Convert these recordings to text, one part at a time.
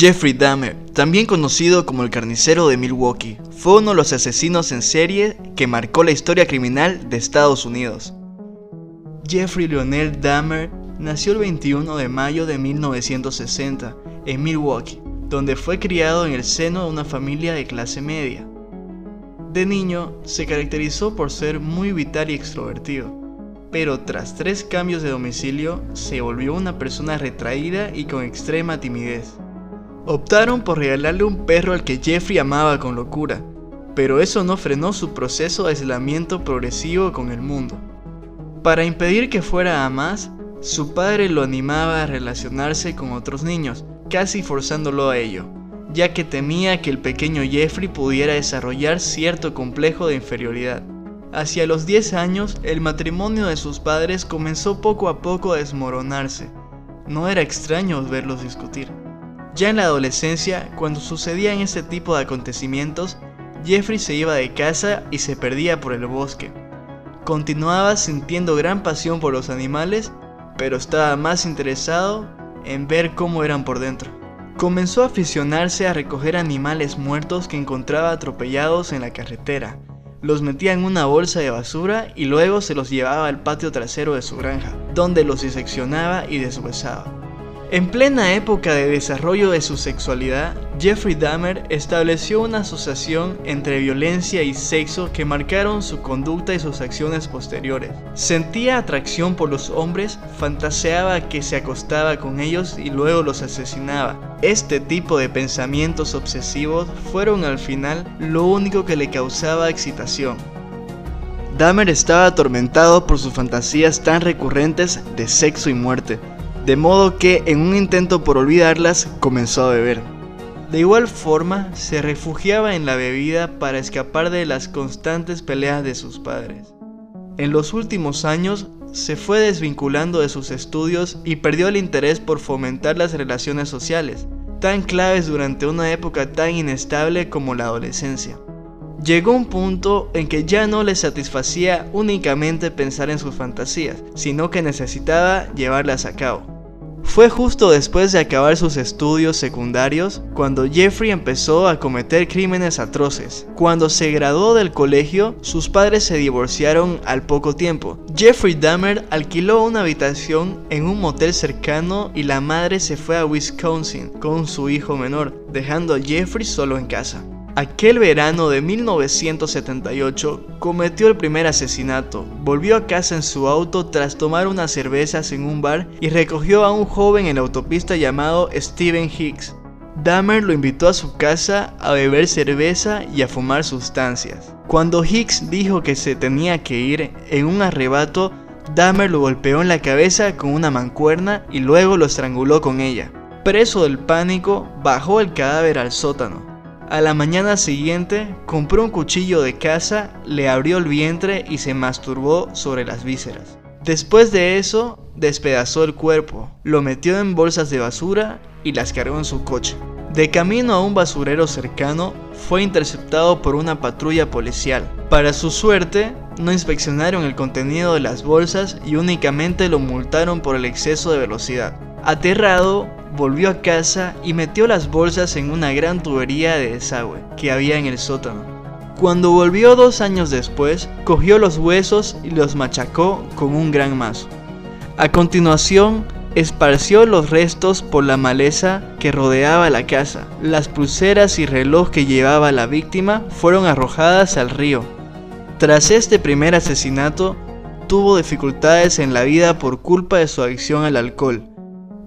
Jeffrey Dahmer, también conocido como el carnicero de Milwaukee, fue uno de los asesinos en serie que marcó la historia criminal de Estados Unidos. Jeffrey Lionel Dahmer nació el 21 de mayo de 1960 en Milwaukee, donde fue criado en el seno de una familia de clase media. De niño, se caracterizó por ser muy vital y extrovertido, pero tras tres cambios de domicilio, se volvió una persona retraída y con extrema timidez. Optaron por regalarle un perro al que Jeffrey amaba con locura, pero eso no frenó su proceso de aislamiento progresivo con el mundo. Para impedir que fuera a más, su padre lo animaba a relacionarse con otros niños, casi forzándolo a ello ya que temía que el pequeño Jeffrey pudiera desarrollar cierto complejo de inferioridad. Hacia los 10 años, el matrimonio de sus padres comenzó poco a poco a desmoronarse. No era extraño verlos discutir. Ya en la adolescencia, cuando sucedían este tipo de acontecimientos, Jeffrey se iba de casa y se perdía por el bosque. Continuaba sintiendo gran pasión por los animales, pero estaba más interesado en ver cómo eran por dentro. Comenzó a aficionarse a recoger animales muertos que encontraba atropellados en la carretera. Los metía en una bolsa de basura y luego se los llevaba al patio trasero de su granja, donde los diseccionaba y deshuesaba. En plena época de desarrollo de su sexualidad, Jeffrey Dahmer estableció una asociación entre violencia y sexo que marcaron su conducta y sus acciones posteriores. Sentía atracción por los hombres, fantaseaba que se acostaba con ellos y luego los asesinaba. Este tipo de pensamientos obsesivos fueron al final lo único que le causaba excitación. Dahmer estaba atormentado por sus fantasías tan recurrentes de sexo y muerte de modo que en un intento por olvidarlas comenzó a beber. De igual forma, se refugiaba en la bebida para escapar de las constantes peleas de sus padres. En los últimos años, se fue desvinculando de sus estudios y perdió el interés por fomentar las relaciones sociales, tan claves durante una época tan inestable como la adolescencia. Llegó un punto en que ya no le satisfacía únicamente pensar en sus fantasías, sino que necesitaba llevarlas a cabo. Fue justo después de acabar sus estudios secundarios cuando Jeffrey empezó a cometer crímenes atroces. Cuando se graduó del colegio, sus padres se divorciaron al poco tiempo. Jeffrey Dahmer alquiló una habitación en un motel cercano y la madre se fue a Wisconsin con su hijo menor, dejando a Jeffrey solo en casa. Aquel verano de 1978 cometió el primer asesinato. Volvió a casa en su auto tras tomar unas cervezas en un bar y recogió a un joven en la autopista llamado Steven Hicks. Dahmer lo invitó a su casa a beber cerveza y a fumar sustancias. Cuando Hicks dijo que se tenía que ir, en un arrebato, Dahmer lo golpeó en la cabeza con una mancuerna y luego lo estranguló con ella. Preso del pánico, bajó el cadáver al sótano. A la mañana siguiente compró un cuchillo de caza, le abrió el vientre y se masturbó sobre las vísceras. Después de eso, despedazó el cuerpo, lo metió en bolsas de basura y las cargó en su coche. De camino a un basurero cercano, fue interceptado por una patrulla policial. Para su suerte, no inspeccionaron el contenido de las bolsas y únicamente lo multaron por el exceso de velocidad. Aterrado, volvió a casa y metió las bolsas en una gran tubería de desagüe que había en el sótano. Cuando volvió dos años después, cogió los huesos y los machacó con un gran mazo. A continuación, esparció los restos por la maleza que rodeaba la casa. Las pulseras y reloj que llevaba la víctima fueron arrojadas al río. Tras este primer asesinato, tuvo dificultades en la vida por culpa de su adicción al alcohol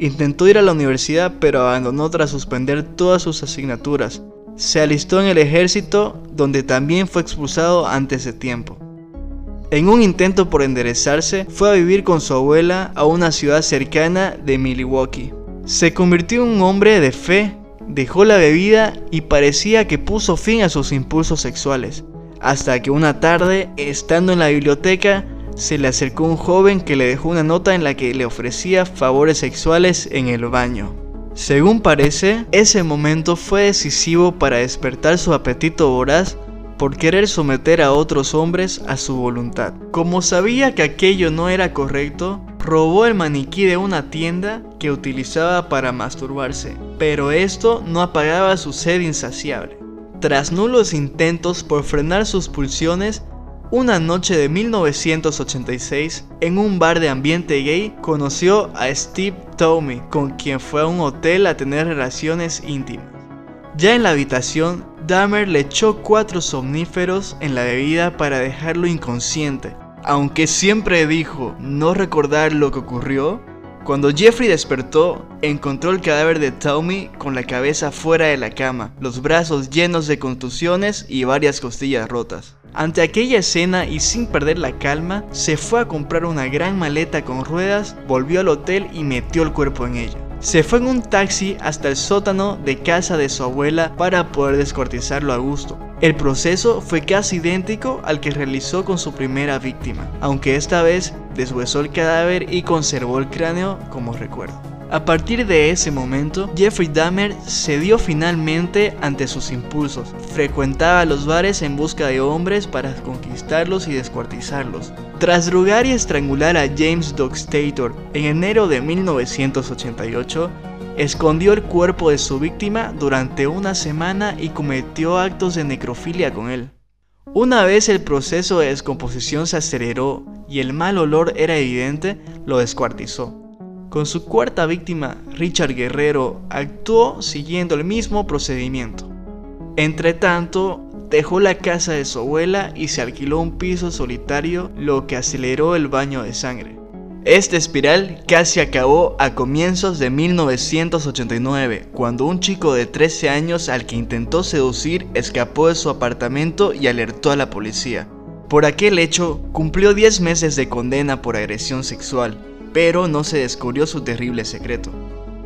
Intentó ir a la universidad pero abandonó tras suspender todas sus asignaturas. Se alistó en el ejército donde también fue expulsado antes de tiempo. En un intento por enderezarse, fue a vivir con su abuela a una ciudad cercana de Milwaukee. Se convirtió en un hombre de fe, dejó la bebida y parecía que puso fin a sus impulsos sexuales, hasta que una tarde, estando en la biblioteca, se le acercó un joven que le dejó una nota en la que le ofrecía favores sexuales en el baño. Según parece, ese momento fue decisivo para despertar su apetito voraz por querer someter a otros hombres a su voluntad. Como sabía que aquello no era correcto, robó el maniquí de una tienda que utilizaba para masturbarse pero esto no apagaba su sed insaciable. Tras nulos intentos por frenar sus pulsiones, una noche de 1986, en un bar de ambiente gay, conoció a Steve Tomey, con quien fue a un hotel a tener relaciones íntimas. Ya en la habitación, Dahmer le echó cuatro somníferos en la bebida para dejarlo inconsciente. Aunque siempre dijo no recordar lo que ocurrió, cuando Jeffrey despertó, encontró el cadáver de Tommy con la cabeza fuera de la cama, los brazos llenos de contusiones y varias costillas rotas. Ante aquella escena y sin perder la calma, se fue a comprar una gran maleta con ruedas, volvió al hotel y metió el cuerpo en ella. Se fue en un taxi hasta el sótano de casa de su abuela para poder descuartizarlo a gusto. El proceso fue casi idéntico al que realizó con su primera víctima, aunque esta vez deshuesó el cadáver y conservó el cráneo como recuerdo. A partir de ese momento, Jeffrey Dahmer cedió finalmente ante sus impulsos. Frecuentaba los bares en busca de hombres para conquistarlos y descuartizarlos. Tras drogar y estrangular a James Dockstator en enero de 1988, escondió el cuerpo de su víctima durante una semana y cometió actos de necrofilia con él. Una vez el proceso de descomposición se aceleró y el mal olor era evidente, lo descuartizó. Con su cuarta víctima, Richard Guerrero actuó siguiendo el mismo procedimiento. Entre tanto, dejó la casa de su abuela y se alquiló un piso solitario, lo que aceleró el baño de sangre. Esta espiral casi acabó a comienzos de 1989, cuando un chico de 13 años al que intentó seducir escapó de su apartamento y alertó a la policía. Por aquel hecho, cumplió 10 meses de condena por agresión sexual, pero no se descubrió su terrible secreto.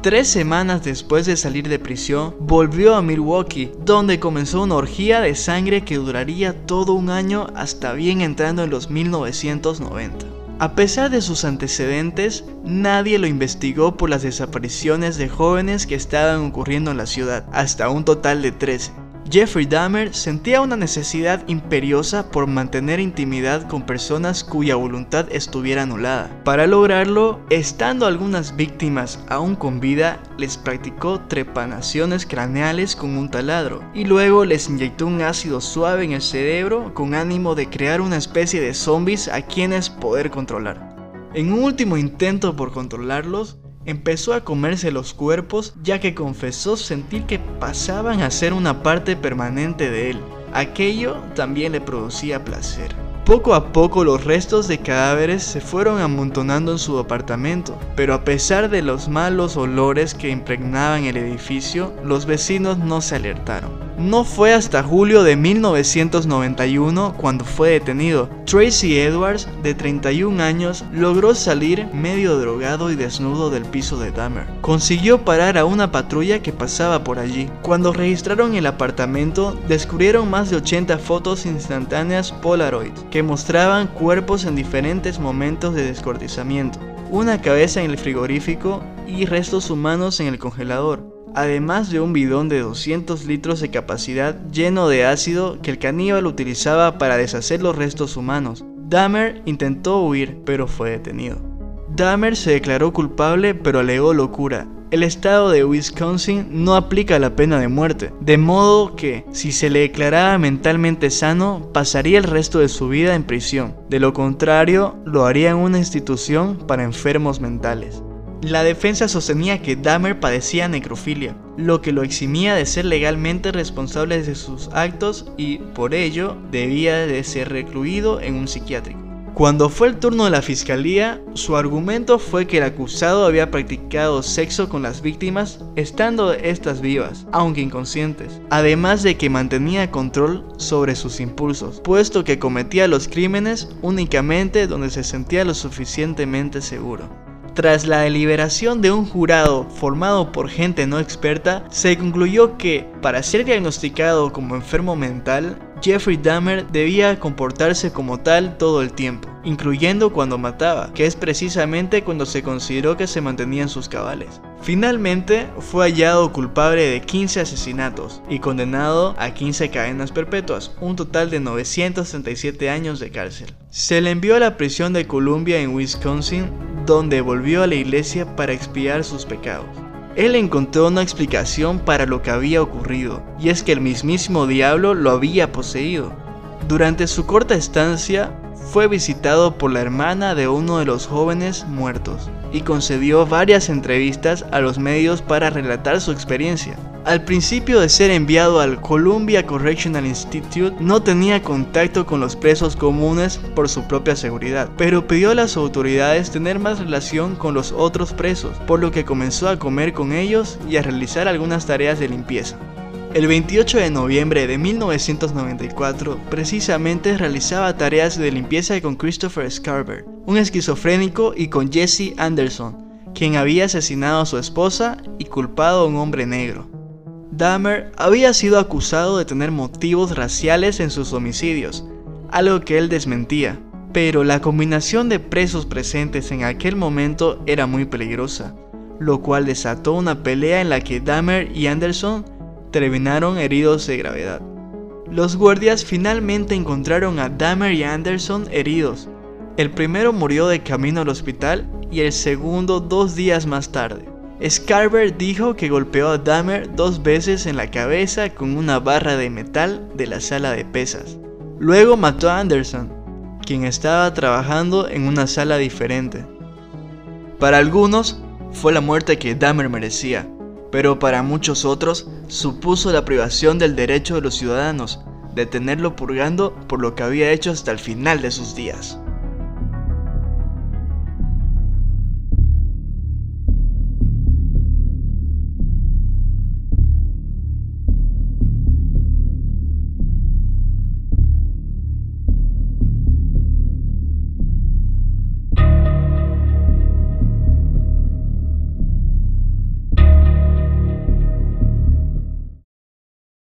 Tres semanas después de salir de prisión, volvió a Milwaukee, donde comenzó una orgía de sangre que duraría todo un año hasta bien entrando en los 1990. A pesar de sus antecedentes, nadie lo investigó por las desapariciones de jóvenes que estaban ocurriendo en la ciudad, hasta un total de 13. Jeffrey Dahmer sentía una necesidad imperiosa por mantener intimidad con personas cuya voluntad estuviera anulada. Para lograrlo, estando algunas víctimas aún con vida, les practicó trepanaciones craneales con un taladro y luego les inyectó un ácido suave en el cerebro con ánimo de crear una especie de zombies a quienes poder controlar. En un último intento por controlarlos, Empezó a comerse los cuerpos ya que confesó sentir que pasaban a ser una parte permanente de él. Aquello también le producía placer. Poco a poco los restos de cadáveres se fueron amontonando en su apartamento, pero a pesar de los malos olores que impregnaban el edificio, los vecinos no se alertaron. No fue hasta julio de 1991 cuando fue detenido. Tracy Edwards, de 31 años, logró salir medio drogado y desnudo del piso de Dahmer. Consiguió parar a una patrulla que pasaba por allí. Cuando registraron el apartamento, descubrieron más de 80 fotos instantáneas Polaroid que mostraban cuerpos en diferentes momentos de descortizamiento, una cabeza en el frigorífico y restos humanos en el congelador, además de un bidón de 200 litros de capacidad lleno de ácido que el caníbal utilizaba para deshacer los restos humanos. Dahmer intentó huir, pero fue detenido. Dahmer se declaró culpable pero alegó locura el estado de Wisconsin no aplica la pena de muerte, de modo que, si se le declaraba mentalmente sano, pasaría el resto de su vida en prisión. De lo contrario, lo haría en una institución para enfermos mentales. La defensa sostenía que Dahmer padecía necrofilia, lo que lo eximía de ser legalmente responsable de sus actos y, por ello, debía de ser recluido en un psiquiátrico. Cuando fue el turno de la fiscalía, su argumento fue que el acusado había practicado sexo con las víctimas estando estas vivas, aunque inconscientes, además de que mantenía control sobre sus impulsos, puesto que cometía los crímenes únicamente donde se sentía lo suficientemente seguro. Tras la deliberación de un jurado formado por gente no experta, se concluyó que, para ser diagnosticado como enfermo mental, Jeffrey Dahmer debía comportarse como tal todo el tiempo, incluyendo cuando mataba, que es precisamente cuando se consideró que se mantenía en sus cabales. Finalmente, fue hallado culpable de 15 asesinatos y condenado a 15 cadenas perpetuas, un total de 967 años de cárcel. Se le envió a la prisión de Columbia en Wisconsin, donde volvió a la iglesia para expiar sus pecados. Él encontró una explicación para lo que había ocurrido, y es que el mismísimo diablo lo había poseído. Durante su corta estancia, fue visitado por la hermana de uno de los jóvenes muertos y concedió varias entrevistas a los medios para relatar su experiencia. Al principio de ser enviado al Columbia Correctional Institute, no tenía contacto con los presos comunes por su propia seguridad, pero pidió a las autoridades tener más relación con los otros presos, por lo que comenzó a comer con ellos y a realizar algunas tareas de limpieza. El 28 de noviembre de 1994, precisamente realizaba tareas de limpieza con Christopher Scarver, un esquizofrénico, y con Jesse Anderson, quien había asesinado a su esposa y culpado a un hombre negro. Dahmer había sido acusado de tener motivos raciales en sus homicidios, algo que él desmentía, pero la combinación de presos presentes en aquel momento era muy peligrosa, lo cual desató una pelea en la que Dahmer y Anderson terminaron heridos de gravedad. Los guardias finalmente encontraron a Dahmer y Anderson heridos. El primero murió de camino al hospital y el segundo dos días más tarde. Scarver dijo que golpeó a Dahmer dos veces en la cabeza con una barra de metal de la sala de pesas. Luego mató a Anderson, quien estaba trabajando en una sala diferente. Para algunos, fue la muerte que Dahmer merecía, pero para muchos otros supuso la privación del derecho de los ciudadanos de tenerlo purgando por lo que había hecho hasta el final de sus días.